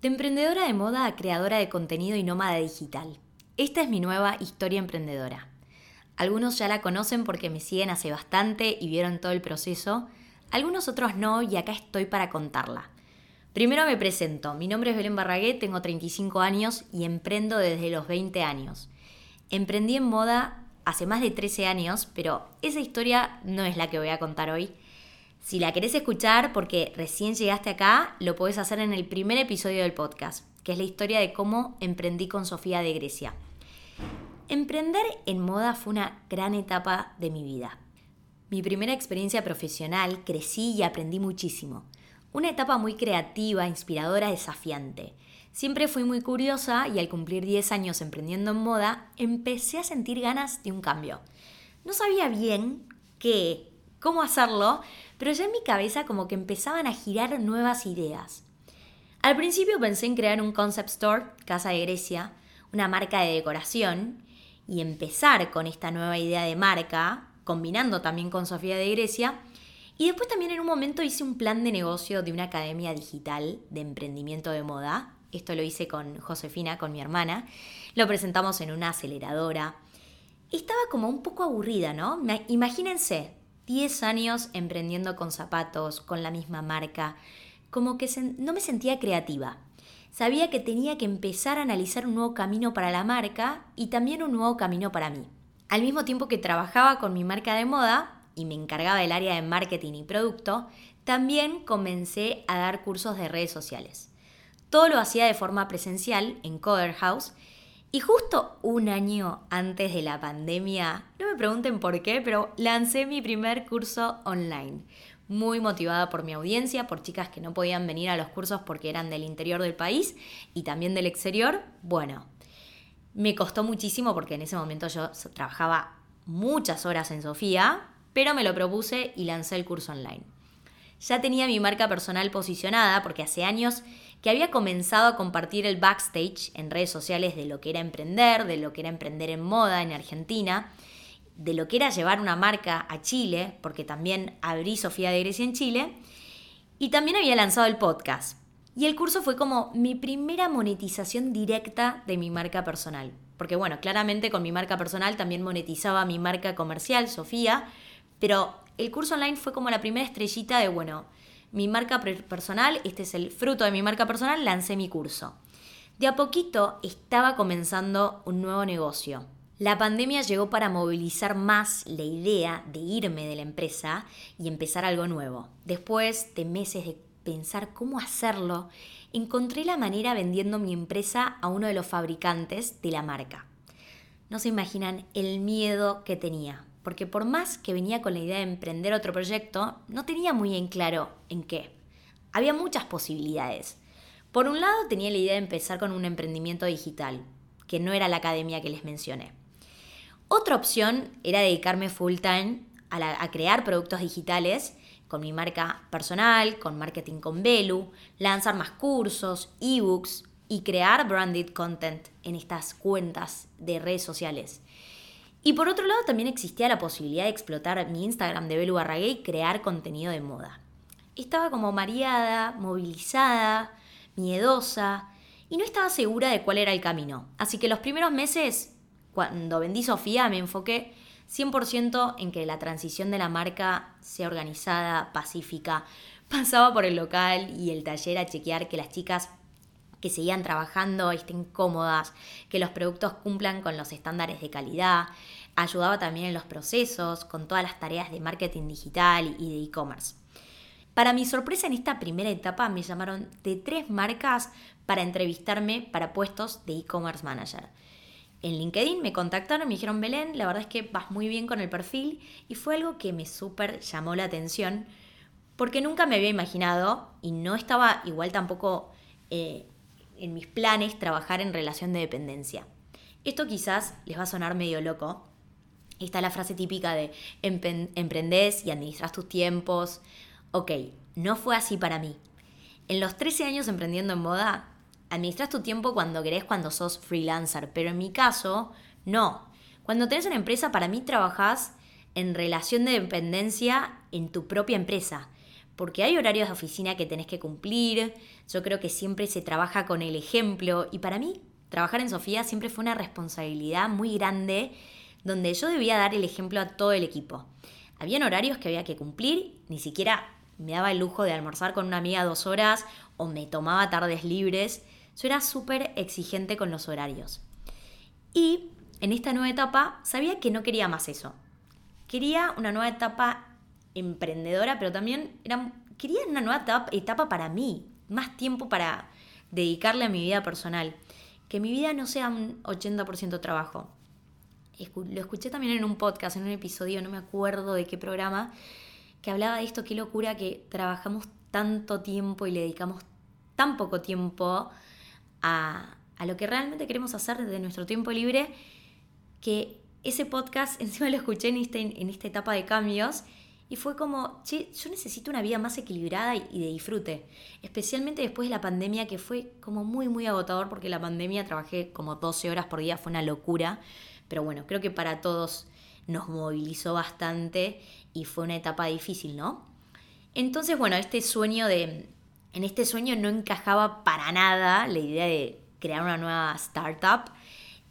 De emprendedora de moda a creadora de contenido y nómada digital. Esta es mi nueva historia emprendedora. Algunos ya la conocen porque me siguen hace bastante y vieron todo el proceso. Algunos otros no y acá estoy para contarla. Primero me presento. Mi nombre es Belén Barragué, tengo 35 años y emprendo desde los 20 años. Emprendí en moda hace más de 13 años, pero esa historia no es la que voy a contar hoy. Si la querés escuchar porque recién llegaste acá, lo podés hacer en el primer episodio del podcast, que es la historia de cómo emprendí con Sofía de Grecia. Emprender en moda fue una gran etapa de mi vida. Mi primera experiencia profesional, crecí y aprendí muchísimo. Una etapa muy creativa, inspiradora, desafiante. Siempre fui muy curiosa y al cumplir 10 años emprendiendo en moda, empecé a sentir ganas de un cambio. No sabía bien qué, cómo hacerlo, pero ya en mi cabeza como que empezaban a girar nuevas ideas. Al principio pensé en crear un concept store, Casa de Grecia, una marca de decoración, y empezar con esta nueva idea de marca, combinando también con Sofía de Grecia, y después también en un momento hice un plan de negocio de una academia digital de emprendimiento de moda. Esto lo hice con Josefina, con mi hermana. Lo presentamos en una aceleradora. Estaba como un poco aburrida, ¿no? Imagínense, 10 años emprendiendo con zapatos, con la misma marca, como que no me sentía creativa. Sabía que tenía que empezar a analizar un nuevo camino para la marca y también un nuevo camino para mí. Al mismo tiempo que trabajaba con mi marca de moda y me encargaba del área de marketing y producto, también comencé a dar cursos de redes sociales. Todo lo hacía de forma presencial en Coder House y justo un año antes de la pandemia, no me pregunten por qué, pero lancé mi primer curso online. Muy motivada por mi audiencia, por chicas que no podían venir a los cursos porque eran del interior del país y también del exterior. Bueno, me costó muchísimo porque en ese momento yo trabajaba muchas horas en Sofía, pero me lo propuse y lancé el curso online. Ya tenía mi marca personal posicionada porque hace años que había comenzado a compartir el backstage en redes sociales de lo que era emprender, de lo que era emprender en moda en Argentina, de lo que era llevar una marca a Chile, porque también abrí Sofía de Grecia en Chile, y también había lanzado el podcast. Y el curso fue como mi primera monetización directa de mi marca personal. Porque bueno, claramente con mi marca personal también monetizaba mi marca comercial, Sofía, pero el curso online fue como la primera estrellita de, bueno, mi marca personal, este es el fruto de mi marca personal, lancé mi curso. De a poquito estaba comenzando un nuevo negocio. La pandemia llegó para movilizar más la idea de irme de la empresa y empezar algo nuevo. Después de meses de pensar cómo hacerlo, encontré la manera vendiendo mi empresa a uno de los fabricantes de la marca. No se imaginan el miedo que tenía porque por más que venía con la idea de emprender otro proyecto, no tenía muy en claro en qué. Había muchas posibilidades. Por un lado tenía la idea de empezar con un emprendimiento digital, que no era la academia que les mencioné. Otra opción era dedicarme full time a, crear productos digitales con mi marca personal, con marketing con Belu, lanzar más cursos, ebooks y crear branded content en estas cuentas de redes sociales. Y por otro lado también existía la posibilidad de explotar mi Instagram de Belu Barragué y crear contenido de moda. Estaba como mareada, movilizada, miedosa y no estaba segura de cuál era el camino. Así que los primeros meses, cuando vendí Sofía, me enfoqué 100% en que la transición de la marca sea organizada, pacífica. Pasaba por el local y el taller a chequear que las chicas que seguían trabajando estén cómodas, que los productos cumplan con los estándares de calidad. Ayudaba también en los procesos, con todas las tareas de marketing digital y de e-commerce. Para mi sorpresa en esta primera etapa me llamaron de tres marcas para entrevistarme para puestos de e-commerce manager. En LinkedIn me contactaron, me dijeron, Belén, la verdad es que vas muy bien con el perfil y fue algo que me súper llamó la atención porque nunca me había imaginado y no estaba igual tampoco eh, en mis planes trabajar en relación de dependencia. Esto quizás les va a sonar medio loco. Está la frase típica de emprendés y administras tus tiempos. Ok, no fue así para mí. En los 13 años emprendiendo en moda, administras tu tiempo cuando querés, cuando sos freelancer, pero en mi caso, no. Cuando tenés una empresa, para mí trabajás en relación de dependencia en tu propia empresa porque hay horarios de oficina que tenés que cumplir, yo creo que siempre se trabaja con el ejemplo y para mí trabajar en Sofía siempre fue una responsabilidad muy grande donde yo debía dar el ejemplo a todo el equipo. Habían horarios que había que cumplir, ni siquiera me daba el lujo de almorzar con una amiga dos horas o me tomaba tardes libres. Yo era súper exigente con los horarios. Y en esta nueva etapa sabía que no quería más eso. Quería una nueva etapa emprendedora, pero también era, quería una nueva etapa, para mí, más tiempo para dedicarle a mi vida personal. Que mi vida no sea un 80% trabajo. Lo escuché también en un podcast, en un episodio, no me acuerdo de qué programa, que hablaba de esto, qué locura que trabajamos tanto tiempo y le dedicamos tan poco tiempo a, a lo que realmente queremos hacer desde nuestro tiempo libre, que ese podcast encima lo escuché en, este, en esta etapa de cambios y fue como, che, yo necesito una vida más equilibrada y de disfrute. Especialmente después de la pandemia, que fue como muy, muy agotador, porque la pandemia trabajé como 12 horas por día, fue una locura. Pero bueno, creo que para todos nos movilizó bastante y fue una etapa difícil, ¿no? Entonces, bueno, este sueño de. En este sueño no encajaba para nada la idea de crear una nueva startup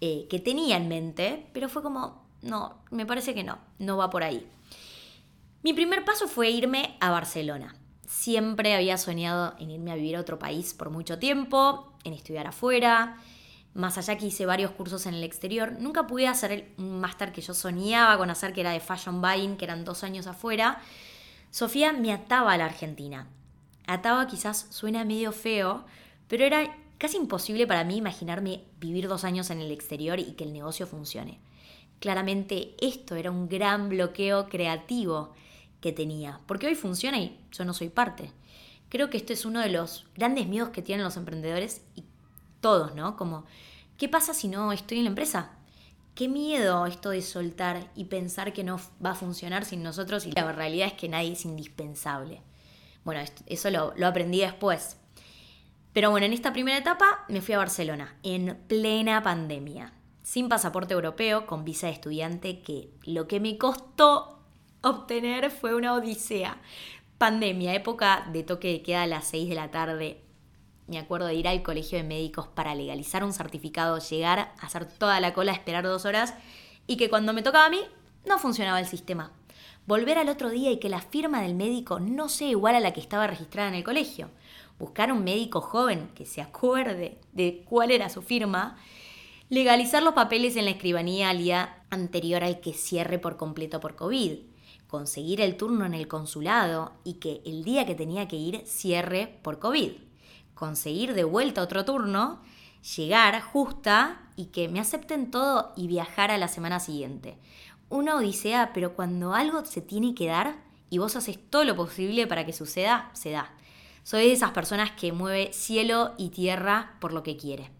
eh, que tenía en mente, pero fue como, no, me parece que no, no va por ahí. Mi primer paso fue irme a Barcelona. Siempre había soñado en irme a vivir a otro país por mucho tiempo, en estudiar afuera. Más allá que hice varios cursos en el exterior, nunca pude hacer un máster que yo soñaba con hacer, que era de Fashion Buying, que eran dos años afuera. Sofía me ataba a la Argentina. Ataba quizás suena medio feo, pero era casi imposible para mí imaginarme vivir dos años en el exterior y que el negocio funcione. Claramente esto era un gran bloqueo creativo tenía, porque hoy funciona y yo no soy parte. Creo que esto es uno de los grandes miedos que tienen los emprendedores y todos, ¿no? Como, ¿qué pasa si no estoy en la empresa? Qué miedo esto de soltar y pensar que no va a funcionar sin nosotros y la realidad es que nadie es indispensable. Bueno, eso lo aprendí después. Pero bueno, en esta primera etapa me fui a Barcelona, en plena pandemia, sin pasaporte europeo, con visa de estudiante, que lo que me costó obtener fue una odisea. Pandemia, época de toque de queda a las 6 de la tarde. Me acuerdo de ir al colegio de médicos para legalizar un certificado, llegar, hacer toda la cola, esperar dos horas y que cuando me tocaba a mí no funcionaba el sistema. Volver al otro día y que la firma del médico no sea igual a la que estaba registrada en el colegio. Buscar un médico joven que se acuerde de cuál era su firma. Legalizar los papeles en la escribanía al día anterior al que cierre por completo por COVID conseguir el turno en el consulado y que el día que tenía que ir cierre por COVID. Conseguir de vuelta otro turno, llegar justa y que me acepten todo y viajar a la semana siguiente. Una odisea, pero cuando algo se tiene que dar y vos haces todo lo posible para que suceda, se da. Soy de esas personas que mueve cielo y tierra por lo que quiere.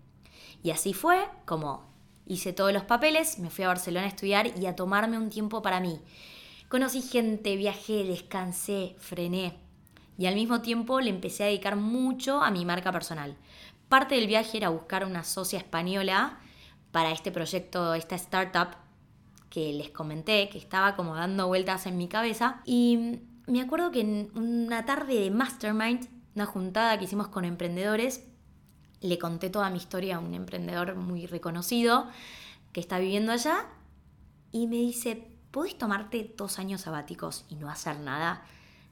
Y así fue como hice todos los papeles, me fui a Barcelona a estudiar y a tomarme un tiempo para mí Conocí gente, viajé, descansé, frené. Y al mismo tiempo le empecé a dedicar mucho a mi marca personal. Parte del viaje era buscar una socia española para este proyecto, esta startup que les comenté, que estaba como dando vueltas en mi cabeza. Y me acuerdo que en una tarde de mastermind, una juntada que hicimos con emprendedores, le conté toda mi historia a un emprendedor muy reconocido que está viviendo allá y me dice, ¿Podés tomarte dos años sabáticos y no hacer nada?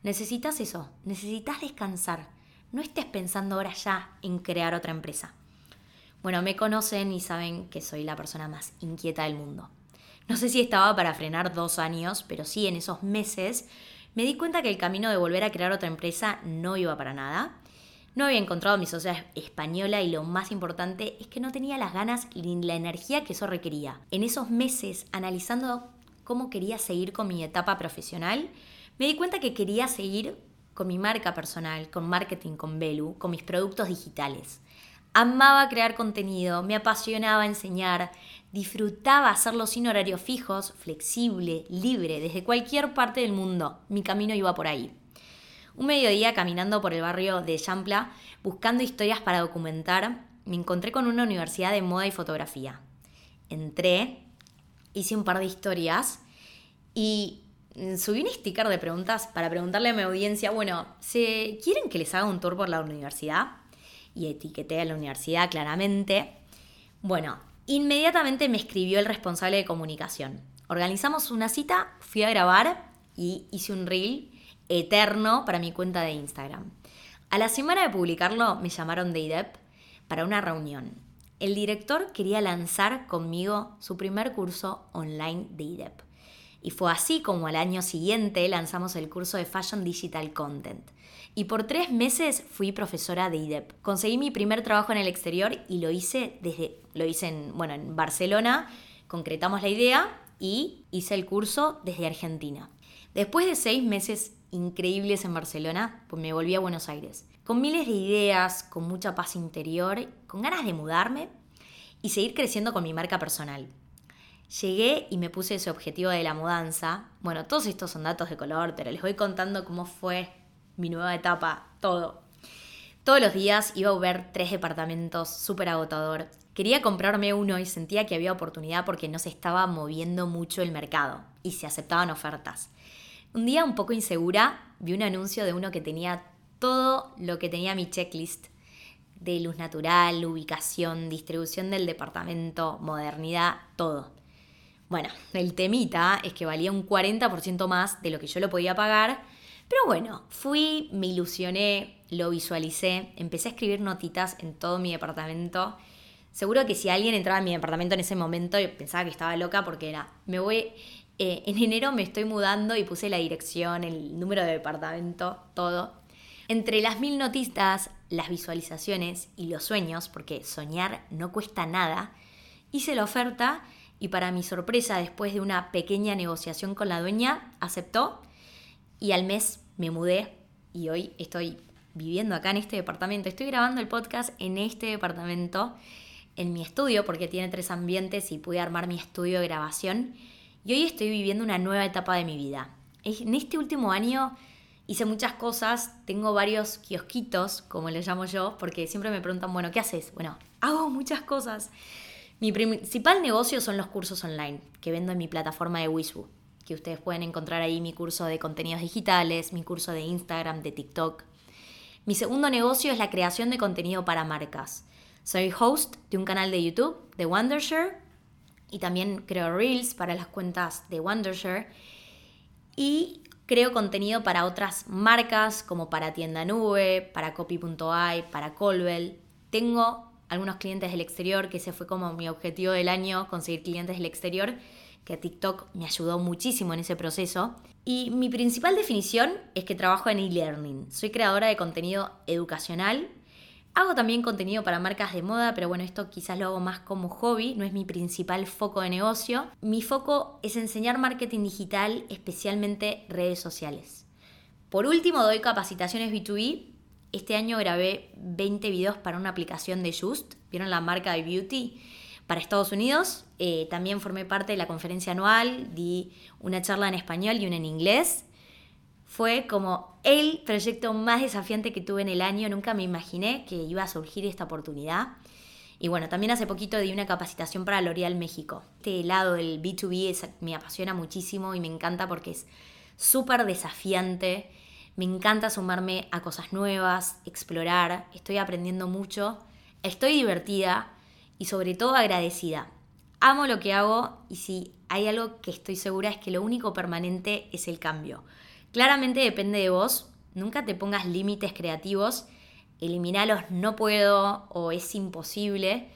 Necesitas eso, necesitas descansar. No estés pensando ahora ya en crear otra empresa. Bueno, me conocen y saben que soy la persona más inquieta del mundo. No sé si estaba para frenar dos años, pero sí en esos meses me di cuenta que el camino de volver a crear otra empresa no iba para nada. No había encontrado mi socia española y lo más importante es que no tenía las ganas ni la energía que eso requería. En esos meses, analizando cómo quería seguir con mi etapa profesional, me di cuenta que quería seguir con mi marca personal, con marketing, con Belu, con mis productos digitales. Amaba crear contenido, me apasionaba enseñar, disfrutaba hacerlo sin horarios fijos, flexible, libre, desde cualquier parte del mundo. Mi camino iba por ahí. Un mediodía caminando por el barrio de Champla, buscando historias para documentar, me encontré con una universidad de moda y fotografía. Entré hice un par de historias y subí un sticker de preguntas para preguntarle a mi audiencia, bueno, ¿se ¿quieren que les haga un tour por la universidad? Y etiqueté a la universidad claramente. Bueno, inmediatamente me escribió el responsable de comunicación. Organizamos una cita, fui a grabar y hice un reel eterno para mi cuenta de Instagram. A la semana de publicarlo me llamaron de IDEP para una reunión. El director quería lanzar conmigo su primer curso online de IDEP. Y fue así como al año siguiente lanzamos el curso de Fashion Digital Content. Y por tres meses fui profesora de IDEP. Conseguí mi primer trabajo en el exterior y lo hice desde, lo hice en, bueno, en Barcelona, concretamos la idea y hice el curso desde Argentina. Después de seis meses increíbles en Barcelona, pues me volví a Buenos Aires, con miles de ideas, con mucha paz interior, con ganas de mudarme y seguir creciendo con mi marca personal. Llegué y me puse ese objetivo de la mudanza. Bueno, todos estos son datos de color, pero les voy contando cómo fue mi nueva etapa, todo. Todos los días iba a ver tres departamentos, súper agotador. Quería comprarme uno y sentía que había oportunidad porque no se estaba moviendo mucho el mercado y se aceptaban ofertas. Un día un poco insegura vi un anuncio de uno que tenía todo lo que tenía mi checklist de luz natural, ubicación, distribución del departamento, modernidad, todo. Bueno, el temita es que valía un 40% más de lo que yo lo podía pagar, pero bueno, fui, me ilusioné, lo visualicé, empecé a escribir notitas en todo mi departamento. Seguro que si alguien entraba en mi departamento en ese momento pensaba que estaba loca porque era, me voy, eh, en enero me estoy mudando y puse la dirección, el número de departamento, todo. Entre las mil notistas, las visualizaciones y los sueños, porque soñar no cuesta nada, hice la oferta y para mi sorpresa, después de una pequeña negociación con la dueña, aceptó y al mes me mudé y hoy estoy viviendo acá en este departamento. Estoy grabando el podcast en este departamento, en mi estudio, porque tiene tres ambientes y pude armar mi estudio de grabación y hoy estoy viviendo una nueva etapa de mi vida. En este último año hice muchas cosas, tengo varios kiosquitos, como le llamo yo, porque siempre me preguntan, bueno, ¿qué haces? Bueno, hago muchas cosas. Mi principal negocio son los cursos online que vendo en mi plataforma de Wisbu, que ustedes pueden encontrar ahí mi curso de contenidos digitales, mi curso de Instagram, de TikTok. Mi segundo negocio es la creación de contenido para marcas. Soy host de un canal de YouTube de Wondershare y también creo reels para las cuentas de Wondershare y creo contenido para otras marcas como para Tienda Nube, para Copy.ai, para Colwell. Tengo algunos clientes del exterior, que ese fue como mi objetivo del año, conseguir clientes del exterior, que TikTok me ayudó muchísimo en ese proceso. Y mi principal definición es que trabajo en e-learning. Soy creadora de contenido educacional Hago también contenido para marcas de moda, pero bueno, esto quizás lo hago más como hobby, no es mi principal foco de negocio. Mi foco es enseñar marketing digital, especialmente redes sociales. Por último, doy capacitaciones B2B. Este año grabé 20 videos para una aplicación de Just, ¿vieron la marca de Beauty? Para Estados Unidos. Eh, también formé parte de la conferencia anual, di una charla en español y una en inglés fue como el proyecto más desafiante que tuve en el año. Nunca me imaginé que iba a surgir esta oportunidad. Y bueno, también hace poquito di una capacitación para L'Oreal México. Este lado del B2B me apasiona muchísimo y me encanta porque es súper desafiante. Me encanta sumarme a cosas nuevas, explorar. Estoy aprendiendo mucho. Estoy divertida y sobre todo agradecida. Amo lo que hago y si hay algo que estoy segura es que lo único permanente es el cambio. Claramente depende de vos, nunca te pongas límites creativos, eliminalos no puedo o es imposible.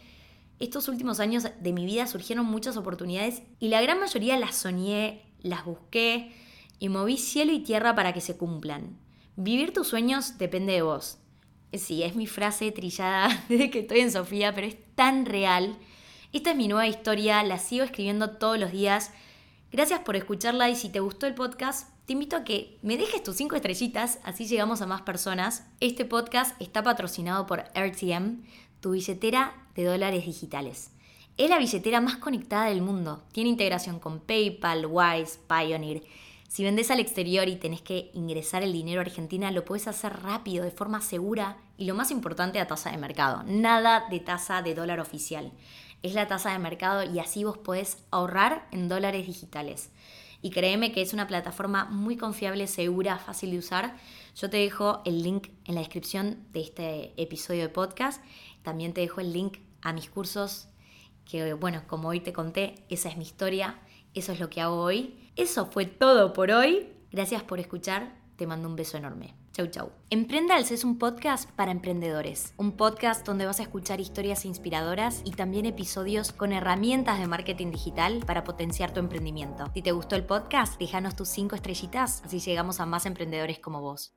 Estos últimos años de mi vida surgieron muchas oportunidades y la gran mayoría las soñé, las busqué y moví cielo y tierra para que se cumplan. Vivir tus sueños depende de vos. Sí, es mi frase trillada desde que estoy en Sofía, pero es tan real. Esta es mi nueva historia, la sigo escribiendo todos los días. Gracias por escucharla y si te gustó el podcast, te invito a que me dejes tus cinco estrellitas, así llegamos a más personas. Este podcast está patrocinado por RTM, tu billetera de dólares digitales. Es la billetera más conectada del mundo. Tiene integración con PayPal, Wise, Pioneer. Si vendes al exterior y tenés que ingresar el dinero a Argentina, lo puedes hacer rápido, de forma segura y lo más importante, a tasa de mercado. Nada de tasa de dólar oficial. Es la tasa de mercado y así vos podés ahorrar en dólares digitales. Y créeme que es una plataforma muy confiable, segura, fácil de usar. Yo te dejo el link en la descripción de este episodio de podcast. También te dejo el link a mis cursos, que bueno, como hoy te conté, esa es mi historia, eso es lo que hago hoy. Eso fue todo por hoy. Gracias por escuchar, te mando un beso enorme. Chau, chau. Emprendals es un podcast para emprendedores. Un podcast donde vas a escuchar historias inspiradoras y también episodios con herramientas de marketing digital para potenciar tu emprendimiento. Si te gustó el podcast, déjanos tus 5 estrellitas, así llegamos a más emprendedores como vos.